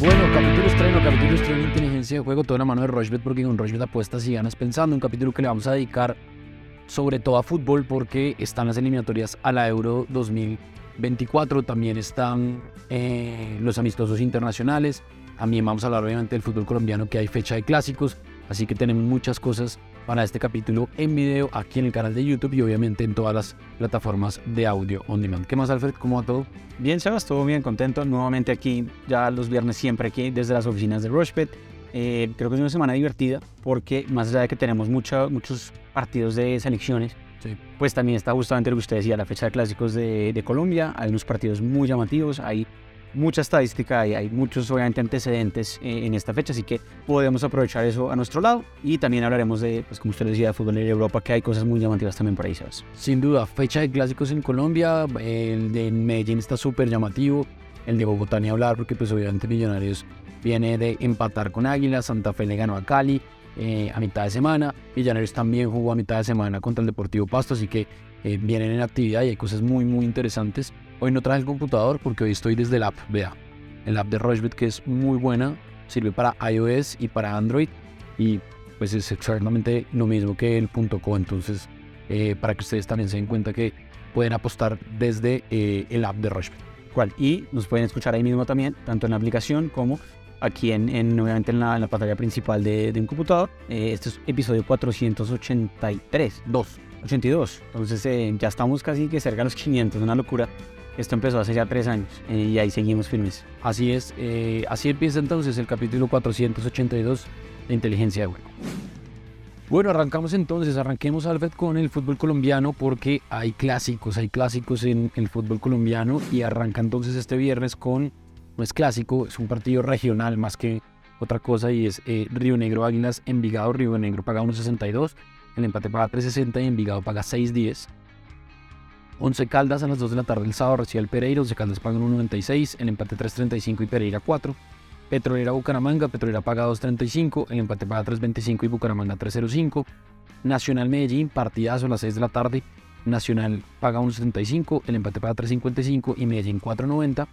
Bueno, capítulo estreno, capítulo estreno inteligencia de juego, toda la mano de Rochbet, porque con Rochbet apuestas y ganas pensando. Un capítulo que le vamos a dedicar sobre todo a fútbol, porque están las eliminatorias a la Euro 2024. También están eh, los amistosos internacionales. También vamos a hablar obviamente del fútbol colombiano, que hay fecha de clásicos. Así que tenemos muchas cosas para este capítulo en video aquí en el canal de YouTube y obviamente en todas las plataformas de audio on demand. ¿Qué más, Alfred? ¿Cómo va todo? Bien, Sebas, todo bien, contento. Nuevamente aquí, ya los viernes siempre aquí desde las oficinas de Rushpet. Eh, creo que es una semana divertida porque más allá de que tenemos mucha, muchos partidos de selecciones, Sí. pues también está justamente lo que usted decía, la fecha de clásicos de, de Colombia. Hay unos partidos muy llamativos, hay mucha estadística y hay muchos obviamente antecedentes eh, en esta fecha, así que podemos aprovechar eso a nuestro lado y también hablaremos de, pues como usted decía, de fútbol en Europa, que hay cosas muy llamativas también por ahí. Sin duda, fecha de clásicos en Colombia, el de Medellín está súper llamativo, el de Bogotá ni hablar porque pues obviamente Millonarios viene de empatar con Águila, Santa Fe le ganó a Cali eh, a mitad de semana, Millonarios también jugó a mitad de semana contra el Deportivo Pasto, así que eh, vienen en actividad y hay cosas muy muy interesantes. Hoy no traje el computador porque hoy estoy desde el app, vea, el app de Rochbet que es muy buena, sirve para iOS y para Android y pues es exactamente lo mismo que el .co, entonces eh, para que ustedes también se den cuenta que pueden apostar desde eh, el app de Rochbet. cual. Y nos pueden escuchar ahí mismo también, tanto en la aplicación como aquí en, en, obviamente en la, en la pantalla principal de, de un computador. Eh, este es episodio 483, 2, 82. Entonces eh, ya estamos casi que cerca de los 500, una locura. Esto empezó hace ya tres años eh, y ahí seguimos firmes. Así es, eh, así empieza entonces el capítulo 482 de Inteligencia de Juego. Bueno, arrancamos entonces, arranquemos Alfred con el fútbol colombiano porque hay clásicos, hay clásicos en el fútbol colombiano y arranca entonces este viernes con, no es clásico, es un partido regional más que otra cosa y es eh, Río Negro Águilas Envigado, Río Negro paga 1.62, el empate paga 3.60 y Envigado paga 6.10. Once Caldas a las 2 de la tarde el sábado recibe al Pereira, Once Caldas paga 1.96, el empate 3.35 y Pereira 4. Petrolera Bucaramanga, Petrolera paga 2.35, el empate paga 3.25 y Bucaramanga 3.05. Nacional Medellín, partidazo a las 6 de la tarde, Nacional paga 1.75, el empate paga 3.55 y Medellín 4.90.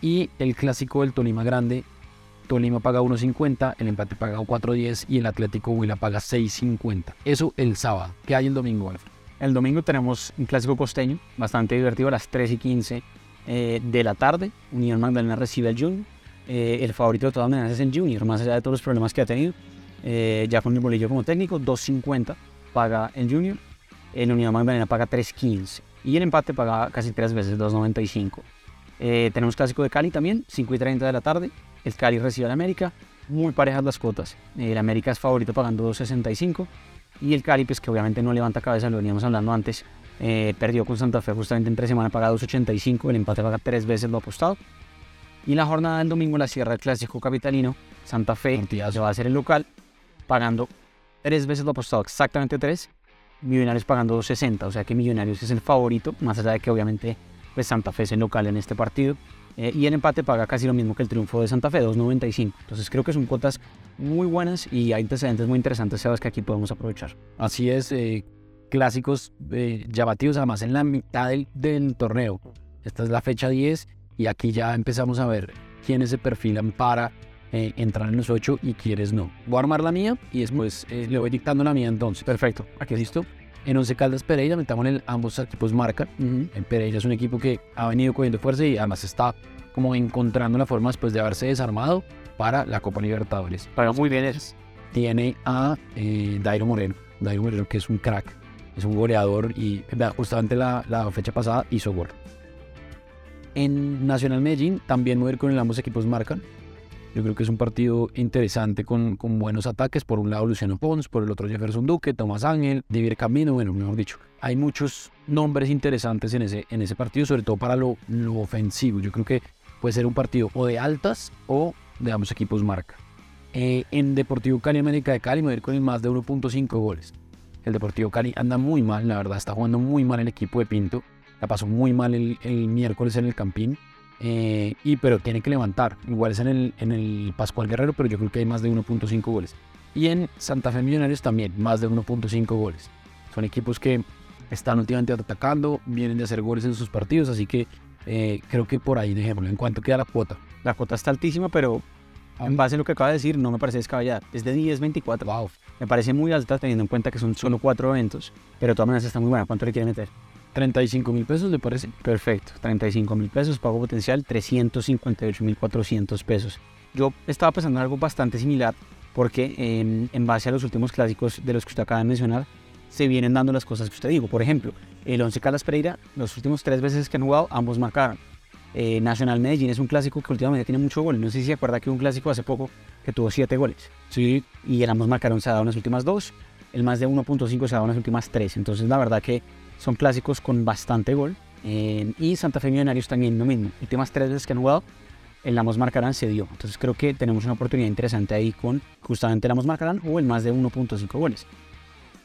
Y el clásico del Tolima Grande, Tolima paga 1.50, el empate paga 4.10 y el Atlético Huila paga 6.50. Eso el sábado. ¿Qué hay el domingo, Alfred? El domingo tenemos un clásico costeño, bastante divertido, a las 3 y 15 eh, de la tarde. Unión Magdalena recibe al Junior. Eh, el favorito de todas maneras es el Junior, más allá de todos los problemas que ha tenido. Eh, ya con el bolillo como técnico, 2.50 paga el Junior. El Unión Magdalena paga 3.15. Y el empate paga casi tres veces, 2.95. Eh, tenemos clásico de Cali también, 5 y 30 de la tarde. El Cali recibe al América. Muy parejas las cuotas. El América es favorito pagando 2.65. Y el Cali, pues que obviamente no levanta cabeza, lo veníamos hablando antes. eh, perdió con Santa Fe justamente entre semana, paga 2.85. El empate paga tres veces lo apostado. Y la jornada del domingo la cierra el clásico capitalino. Santa Fe Partidazo. se va a hacer el local, pagando tres veces lo apostado, exactamente tres. Millonarios pagando 2.60. O sea que Millonarios es el favorito, más allá de que obviamente pues Santa Fe es el local en este partido. Eh, y el empate paga casi lo mismo que el triunfo de Santa Fe, 2.95. Entonces creo que son cuotas muy buenas y hay antecedentes muy interesantes, Sebas, que aquí podemos aprovechar. Así es, eh, clásicos eh, llamativos, además en la mitad del, del torneo. Esta es la fecha 10 y aquí ya empezamos a ver quiénes se perfilan para eh, entrar en los 8 y quiénes no. Voy a armar la mía y después eh, le voy dictando la mía entonces. Perfecto. Aquí listo. En Once Caldas Pereira, metamos en el, ambos equipos marcan. El Pereira es un equipo que ha venido cogiendo fuerza y además está como encontrando la forma después de haberse desarmado para la Copa Libertadores. Paga muy bien es. Tiene a eh, Dairo Moreno. Dairo Moreno que es un crack, es un goleador y justamente la, la fecha pasada hizo gol. En Nacional Medellín también mover con el ambos equipos marcan. Yo creo que es un partido interesante con, con buenos ataques. Por un lado Luciano Pons, por el otro Jefferson Duque, Tomás Ángel, Divir Camino, bueno, mejor dicho. Hay muchos nombres interesantes en ese, en ese partido, sobre todo para lo, lo ofensivo. Yo creo que puede ser un partido o de altas o de ambos equipos marca. Eh, en Deportivo Cali América de Cali me voy a ir con el más de 1.5 goles. El Deportivo Cali anda muy mal, la verdad, está jugando muy mal el equipo de Pinto. La pasó muy mal el, el miércoles en el Campín. Eh, y pero tiene que levantar. Igual es en el, en el Pascual Guerrero, pero yo creo que hay más de 1.5 goles. Y en Santa Fe Millonarios también, más de 1.5 goles. Son equipos que están últimamente atacando, vienen de hacer goles en sus partidos, así que eh, creo que por ahí dejémoslo. En cuanto queda la cuota, La cuota está altísima, pero En base a lo que acaba de decir, no me parece descabellada. Es de 10-24. Wow. Me parece muy alta teniendo en cuenta que son solo cuatro eventos, pero de todas maneras está muy buena. ¿Cuánto le quiere meter? 35 mil pesos, ¿le parece? Perfecto, 35 mil pesos, pago potencial 358 mil 400 pesos. Yo estaba pensando en algo bastante similar porque en, en base a los últimos clásicos de los que usted acaba de mencionar, se vienen dando las cosas que usted dijo. Por ejemplo, el 11 Calas Pereira, los últimos tres veces que han jugado, ambos marcaron. Eh, Nacional Medellín es un clásico que últimamente tiene mucho gol. No sé si se acuerda que hubo un clásico hace poco que tuvo siete goles. Sí. Y el ambos marcaron se ha dado en las últimas dos. El más de 1.5 se ha dado en las últimas tres. Entonces, la verdad que son clásicos con bastante gol. Eh, y Santa Fe Millonarios también lo mismo. Últimas tres veces que han jugado, el Lamos Marcarán se dio. Entonces creo que tenemos una oportunidad interesante ahí con justamente el Lamos Marcarán o el más de 1.5 goles.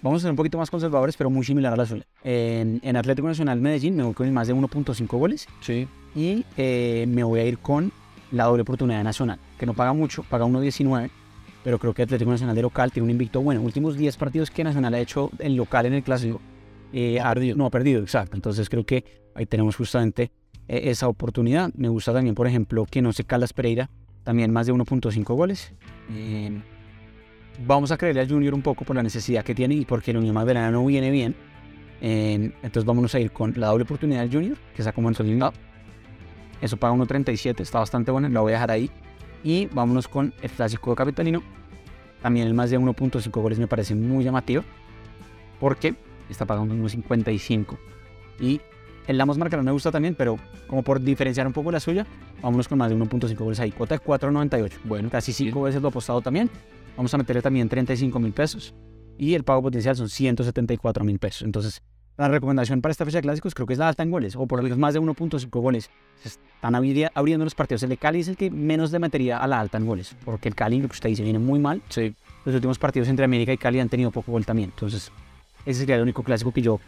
Vamos a ser un poquito más conservadores, pero muy similar a la suya. En, en Atlético Nacional Medellín me voy con el más de 1.5 goles Sí. y eh, me voy a ir con la doble oportunidad nacional, que no paga mucho, paga 1.19, pero creo que Atlético Nacional de local tiene un invicto bueno. Últimos 10 partidos que Nacional ha hecho el local en el clásico. Eh, Ha perdido. No ha perdido, exacto. Entonces creo que ahí tenemos justamente eh, esa oportunidad. Me gusta también, por ejemplo, que no se Calas Pereira, también más de 1.5 goles. Eh, vamos a creerle al Junior un poco por la necesidad que tiene y porque el Unión Magdalena no viene bien. Eh, entonces vamos a ir con la doble oportunidad del Junior, que está como en soldado. Eso paga 1.37, está bastante bueno, lo voy a dejar ahí. Y vámonos con el clásico capitalino. También el más de 1.5 goles me parece muy llamativo. Porque está pagando 1.55. Y el Lamos Marcarán me gusta también, pero como por diferenciar un poco la suya, vámonos con más de 1.5 goles ahí. Cuota de 4.98. Bueno, casi 5 veces lo apostado también. Vamos a meterle también 35 mil pesos. Y el pago potencial son 174 mil pesos. Entonces, la recomendación para esta fecha de clásicos creo que es la alta en goles, o por lo menos más de 1.5 goles. Se están abri- abriendo los partidos. El de Cali es el que menos le metería a la alta en goles, porque el Cali, lo que usted dice, viene muy mal. Sí. Los últimos partidos entre América y Cali han tenido poco gol también. Entonces, ese sería el único clásico que yo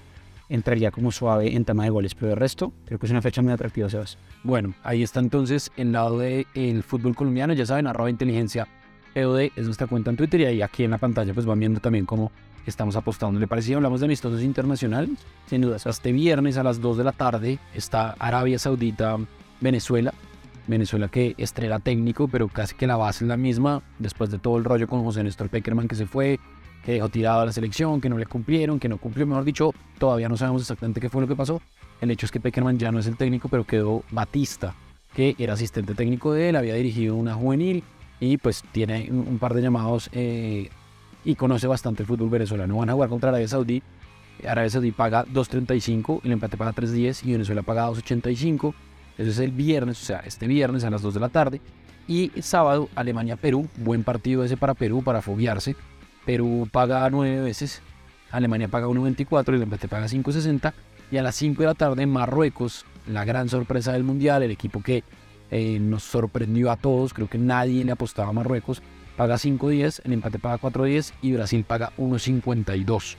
entraría como suave en tema de goles. Pero el resto, creo que es una fecha muy atractiva, Sebas. Bueno, ahí está entonces el lado del fútbol colombiano. Ya saben, arroba inteligencia EOD es nuestra cuenta en Twitter y ahí aquí en la pantalla pues van viendo también cómo estamos apostando. ¿Le parecía? Hablamos de amistosos internacionales. Sin duda. Hasta este viernes a las 2 de la tarde está Arabia Saudita, Venezuela. Venezuela que estrella técnico, pero casi que la base es la misma. Después de todo el rollo con José Néstor Peckerman que se fue, que dejó tirado a la selección, que no le cumplieron, que no cumplió, mejor dicho, todavía no sabemos exactamente qué fue lo que pasó. El hecho es que Peckerman ya no es el técnico, pero quedó Batista, que era asistente técnico de él, había dirigido una juvenil y pues tiene un, par de llamados eh, y conoce bastante el fútbol venezolano. Van a jugar contra Arabia Saudí. Arabia Saudí paga 2.35, el empate paga 3.10 y Venezuela paga 2.85. Eso es el viernes, o sea, este viernes a las 2 de la tarde. Y sábado, Alemania-Perú. Buen partido ese para Perú, para fobiarse. Perú paga 9 veces, Alemania paga 1.24 y el empate paga 5.60. Y a las 5 de la tarde, Marruecos, la gran sorpresa del Mundial, el equipo que eh, nos sorprendió a todos, creo que nadie le apostaba a Marruecos, paga 5.10, el empate paga 4.10 y Brasil paga 1.52.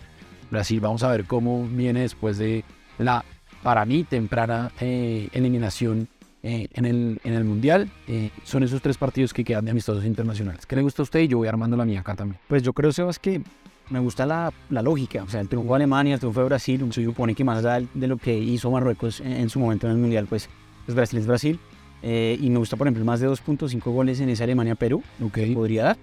Brasil, vamos a ver cómo viene después de la, para mí, temprana eh, eliminación eh, en, el, en el Mundial. Eh, son esos tres partidos que quedan de amistosos internacionales. ¿Qué le gusta a usted? Y yo voy armando la mía acá también. Pues yo creo, Sebas, que me gusta la, la lógica. O sea, el triunfo de Alemania, el triunfo de Brasil, se supone que más allá de lo que hizo Marruecos en, en su momento en el Mundial, pues, pues Brasil es Brasil. Eh, y me gusta, por ejemplo, más de 2.5 goles en esa Alemania-Perú. Ok. Podría dar.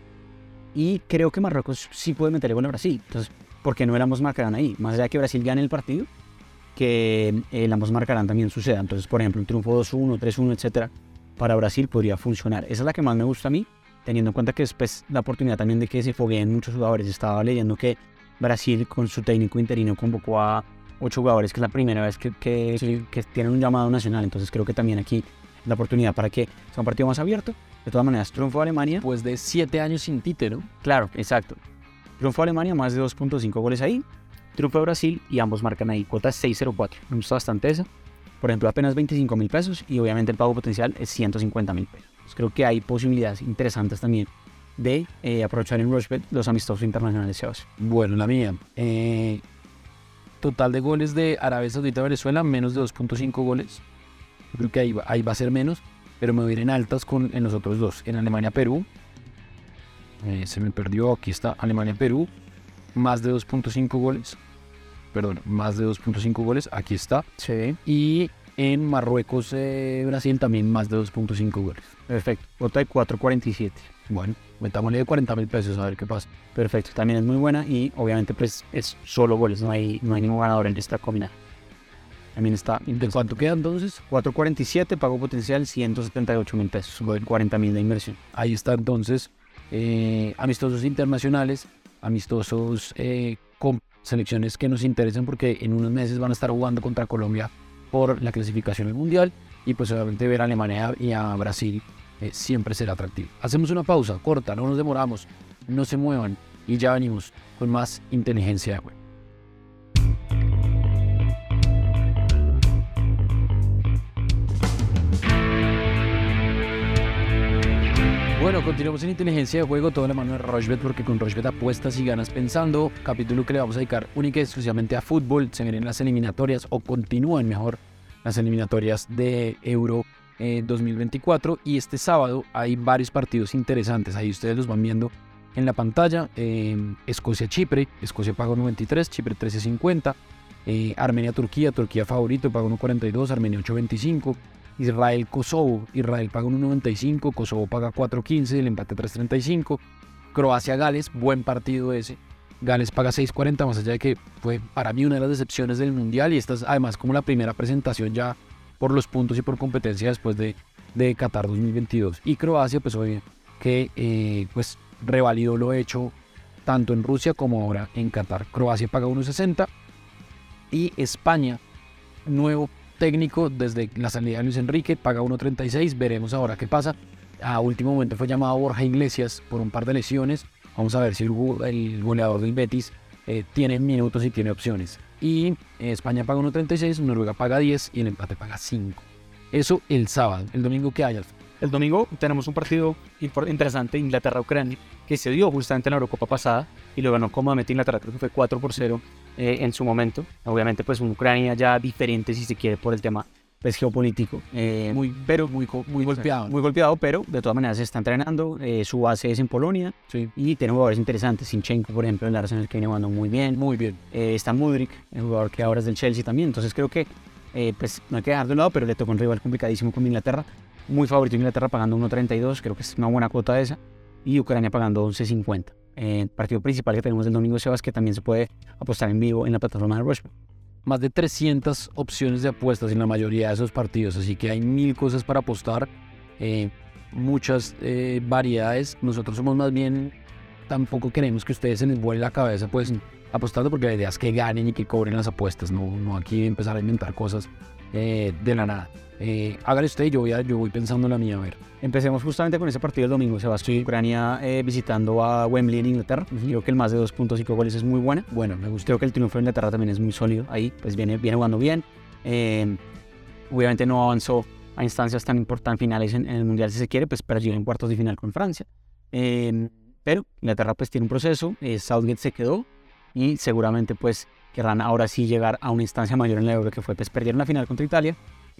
Y creo que Marruecos sí puede meterle gol a Brasil. Entonces, ¿por qué no el ambos marcarán ahí? Más allá de que Brasil gane el partido, que el ambos marcarán también suceda. Entonces, por ejemplo, un triunfo 2-1, 3-1, etcétera, para Brasil podría funcionar. Esa es la que más me gusta a mí, teniendo en cuenta que después la oportunidad también de que se fogueen muchos jugadores. Estaba leyendo que Brasil, con su técnico interino, convocó a ocho jugadores, que es la primera vez que, que, que tienen un llamado nacional. Entonces, creo que también aquí la oportunidad para que sea un partido más abierto. De todas maneras, triunfo de Alemania. Pues de siete años sin Tite, ¿no? Claro, exacto. Triunfo de Alemania, más de 2.5 goles ahí. Triunfo de Brasil y ambos marcan ahí. Cuota 6.04. Me gusta bastante esa. Por ejemplo, apenas 25 mil pesos y obviamente el pago potencial es 150 mil pesos. Pues creo que hay posibilidades interesantes también de eh, aprovechar en Rushbet los amistosos internacionales. Bueno, la mía. Eh, total de goles de Arabia Saudita Venezuela, menos de 2.5 goles. Yo creo que ahí va, ahí va a ser menos, pero me voy altas con, en los otros dos. En Alemania-Perú. Eh, se me perdió, aquí está Alemania-Perú. Más de 2.5 goles. Perdón, más de 2.5 goles, aquí está. Sí. Y en Marruecos, eh, Brasil también más de 2.5 goles. Perfecto. Cuota de 4.47. Bueno, metámosle de 40 mil pesos a ver qué pasa. Perfecto. También es muy buena y obviamente pues es solo goles. No hay, no hay ningún ganador en esta combinada. También está. ¿De cuánto queda entonces? 4.47, pago potencial 178 mil pesos. 40 mil de inversión. Ahí está entonces. eh, amistosos internacionales, amistosos eh, con selecciones que nos interesan porque en unos meses van a estar jugando contra Colombia por la clasificación al Mundial y pues obviamente ver a Alemania y a Brasil eh, siempre será atractivo. Hacemos una pausa corta, no nos demoramos, no se muevan y ya venimos con más inteligencia de juego. Continuamos en inteligencia de juego, toda la mano de Rochbet, porque con Rochbet apuestas y ganas pensando. Capítulo que le vamos a dedicar única y exclusivamente a fútbol. Se vienen las eliminatorias, o continúan mejor, las eliminatorias de Euro eh, 2024. Y este sábado hay varios partidos interesantes. Ahí ustedes los van viendo en la pantalla. Eh, Escocia-Chipre, Escocia paga 93, Chipre 13.50. Eh, Armenia-Turquía, Turquía favorito, paga 1.42, Armenia 8.25. Israel-Kosovo, Israel paga 1.95, Kosovo paga 4.15, el empate 3.35. Croacia-Gales, buen partido ese. Gales paga 6.40, más allá de que fue para mí una de las decepciones del Mundial y esta es además como la primera presentación ya por los puntos y por competencia después de, de Qatar 2022. Y Croacia, pues oye, que eh, pues revalidó lo hecho tanto en Rusia como ahora en Qatar. Croacia paga 1.60 y España, nuevo técnico desde la salida de Luis Enrique, paga 1.36, veremos ahora qué pasa. A último momento fue llamado Borja Iglesias por un par de lesiones. Vamos a ver si el, go- el goleador del Betis eh, tiene minutos y tiene opciones. Y España paga 1.36, Noruega paga 10 y el empate paga 5. Eso el sábado. El domingo que hay, Alf? El domingo tenemos un partido interesante, Inglaterra-Ucrania, que se dio justamente en la Eurocopa pasada y lo ganó cómodamente Inglaterra, creo que fue 4 por 0 eh, en su momento. Obviamente, pues un Ucrania ya diferente, si se quiere, por el tema pues, geopolítico. eh, Muy, pero muy, muy golpeado. muy golpeado, pero de todas maneras se está entrenando. eh, su base es en Polonia Sí, y tiene jugadores interesantes. Sinchenko, por ejemplo, el Arsenal que viene jugando muy bien. muy bien. Eh, está Mudrik, el jugador que ahora es del Chelsea también. Entonces creo que eh, pues no hay que dejar de un lado, pero le tocó un rival complicadísimo con Inglaterra. Muy favorito Inglaterra pagando 1.32, creo que es una buena cuota esa. Y Ucrania pagando 11.50. Eh, el partido principal que tenemos el domingo, Sebas, que también se puede apostar en vivo en la plataforma de Rushbet. más de 300 opciones de apuestas en la mayoría de esos partidos, así que hay mil cosas para apostar, eh, muchas eh, variedades. Nosotros somos más bien, tampoco queremos que ustedes se les vuele la cabeza, pues apostando, porque la idea es que ganen y que cobren las apuestas, no, no aquí empezar a inventar cosas eh, de la nada. Eh, hágale usted, yo voy, a- yo voy pensando en la mía, a ver. Empecemos justamente con ese partido del domingo, Sebas. Ucrania eh, visitando a Wembley en Inglaterra. Creo que el más de 2.5 goles es muy buena. Bueno, me gusta. Creo que el triunfo de Inglaterra también es muy sólido. Ahí, pues viene, viene jugando bien. Eh, obviamente no avanzó a instancias tan importantes finales en, en el Mundial, si se quiere, pues perdió en cuartos de final con Francia. Eh, pero Inglaterra pues tiene un proceso. eh, Southgate se quedó y seguramente pues querrán ahora sí llegar a una instancia mayor en la Euro, que fue pues perdieron la final contra Italia,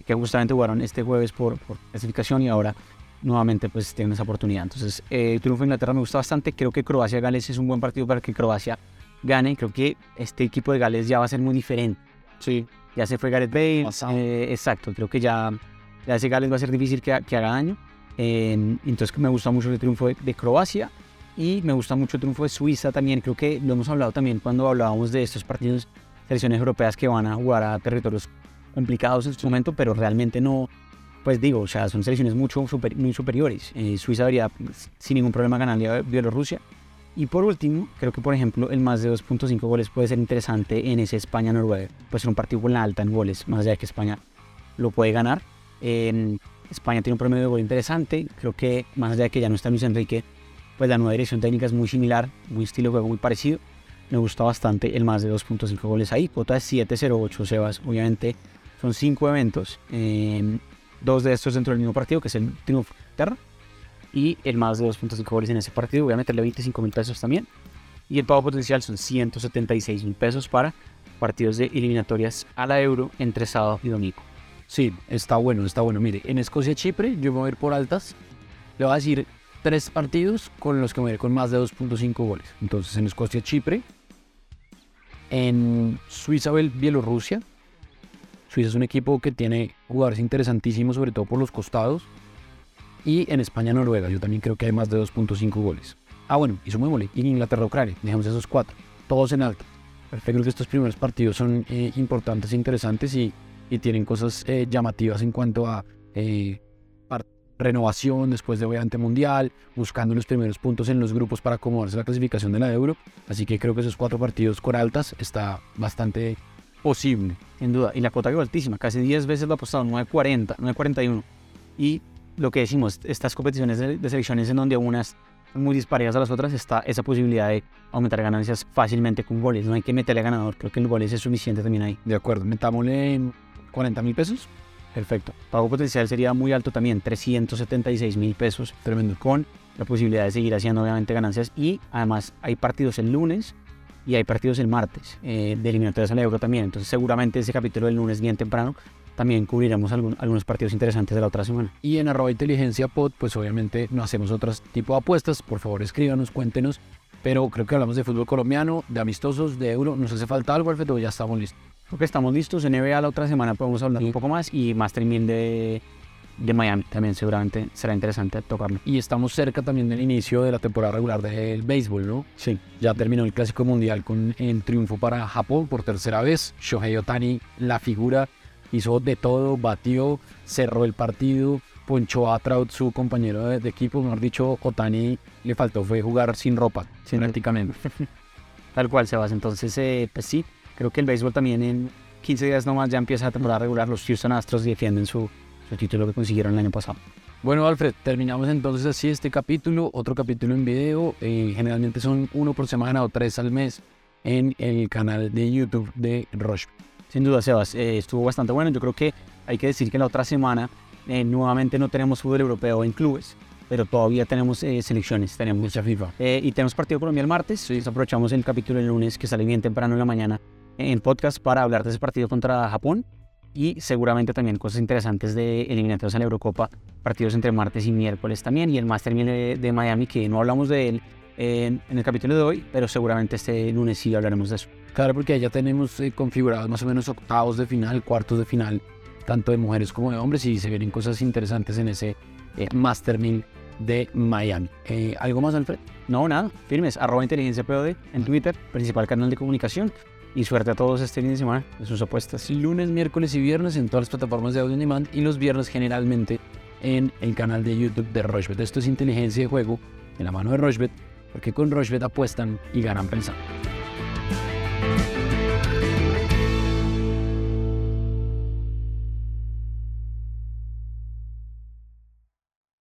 que justamente jugaron este jueves por, por clasificación y ahora nuevamente pues tienen esa oportunidad. Entonces, eh, el triunfo de Inglaterra me gusta bastante. Creo que Croacia-Gales es un buen partido para que Croacia gane. Creo que este equipo de Gales ya va a ser muy diferente. Sí, Ya se fue Gareth Bale. Eh, exacto, creo que ya, ya ese Gales va a ser difícil que, que haga daño. Eh, entonces me gusta mucho el triunfo de, de Croacia y me gusta mucho el triunfo de Suiza también. Creo que lo hemos hablado también cuando hablábamos de estos partidos, selecciones europeas que van a jugar a territorios complicados en su momento, pero realmente no, pues digo, o sea, son selecciones mucho super- muy superiores. Eh, Suiza debería pues, sin ningún problema ganarle a Bielorrusia. Y por último, creo que por ejemplo el más de 2.5 goles puede ser interesante en ese España-Noruega. Puede ser un partido con la alta en goles, más allá de que España lo puede ganar. En España tiene un promedio de gol interesante. Creo que más allá de que ya no está Luis Enrique, pues la nueva dirección técnica es muy similar, muy estilo juego muy parecido. Me gusta bastante el más de 2.5 goles ahí. Cuota es 7.08, Sebas. Obviamente son cinco eventos. eh, dos de estos dentro del mismo partido, que es el triunfo de Terra. Y el más de 2.5 goles en ese partido. Voy a meterle 25 mil pesos también. Y el pago potencial son 176 mil pesos para partidos de eliminatorias a la Euro entre sábado y domingo. Sí, está bueno, está bueno. Mire, en Escocia-Chipre yo me voy a ir por altas. Le voy a decir tres partidos con los que me voy a ir con más de 2.5 goles. Entonces, en Escocia-Chipre, en Suiza-Bielorrusia Suiza es un equipo que tiene jugadores interesantísimos, sobre todo por los costados. Y en España-Noruega, yo también creo que hay más de 2.5 goles. Ah, bueno, y sumémosle. Y Inglaterra-Ucrania, dejemos esos cuatro. Todos en alto. Perfecto, creo que estos primeros partidos son eh, importantes e interesantes y, y tienen cosas eh, llamativas en cuanto a eh, renovación después de obviamente mundial, buscando los primeros puntos en los grupos para acomodarse la clasificación de la Euro. Así que creo que esos cuatro partidos con altas está bastante posible. Sin duda, y la cuota quedó altísima, casi 10 veces lo apostado, 9.40, 9.41. Y lo que decimos, estas competiciones de, de selecciones en donde unas muy disparejas a las otras, está esa posibilidad de aumentar ganancias fácilmente con goles. No hay que meterle a ganador, creo que el goles es suficiente también ahí. De acuerdo, metámosle 40 mil pesos. Perfecto. Pago potencial sería muy alto también, 376 mil pesos. Tremendo. Con la posibilidad de seguir haciendo obviamente ganancias. Y además hay partidos el lunes y hay partidos el martes eh, de eliminatorias al Euro también. Entonces seguramente ese capítulo del lunes bien temprano también cubriremos algún, algunos partidos interesantes de la otra semana. Y en arroba inteligencia pod, pues obviamente no hacemos otro tipo de apuestas. Por favor escríbanos, cuéntenos. Pero creo que hablamos de fútbol colombiano, de amistosos, de euro. ¿Nos hace falta algo, Alfredo? Ya estamos listos. Creo que estamos listos. En NBA la otra semana podemos hablar un poco más y Master 1000 de, de Miami también seguramente será interesante tocarlo. Y estamos cerca también del inicio de la temporada regular del béisbol, ¿no? Sí. Ya terminó el Clásico Mundial con el triunfo para Japón por tercera vez. Shohei Otani, la figura, hizo de todo, batió, cerró el partido, ponchó a Trout, su compañero de, de equipo. Mejor dicho, Otani le faltó fue jugar sin ropa, sin prácticamente. Tal cual, Sebas. Entonces, eh, pues sí, Creo que el béisbol también en 15 días nomás ya empieza la temporada regular. Los Houston Astros defienden su, su título que consiguieron el año pasado. Bueno, Alfred, terminamos entonces así este capítulo, otro capítulo en video. Eh, generalmente son uno por semana o tres al mes en el canal de YouTube de Roche. Sin duda, Sebas, eh, estuvo bastante bueno. Yo creo que hay que decir que la otra semana eh, nuevamente no tenemos fútbol europeo en clubes, pero todavía tenemos eh, selecciones, tenemos mucha FIFA. Eh, y tenemos partido Colombia el martes. Sí. aprovechamos el capítulo el lunes que sale bien temprano en la mañana en podcast para hablar de ese partido contra Japón y seguramente también cosas interesantes de eliminatorios a la Eurocopa, partidos entre martes y miércoles también y el Master 1000 de, Miami que no hablamos de él en, en, el capítulo de hoy, pero seguramente este lunes sí hablaremos de eso. Claro, porque ya tenemos eh, configurados más o menos octavos de final, cuartos de final, tanto de mujeres como de hombres y se vienen cosas interesantes en ese eh, Master 1000 de Miami. Eh, ¿Algo más, Alfred? No, nada, firmes, arroba inteligencia POD en Twitter, principal canal de comunicación y suerte a todos este fin de semana de sus apuestas. Lunes, miércoles y viernes en todas las plataformas de audio on demand y los viernes generalmente en el canal de YouTube de Rochebet. Esto es inteligencia de juego en la mano de Rochebet, porque con Rochebet apuestan y ganan pensando.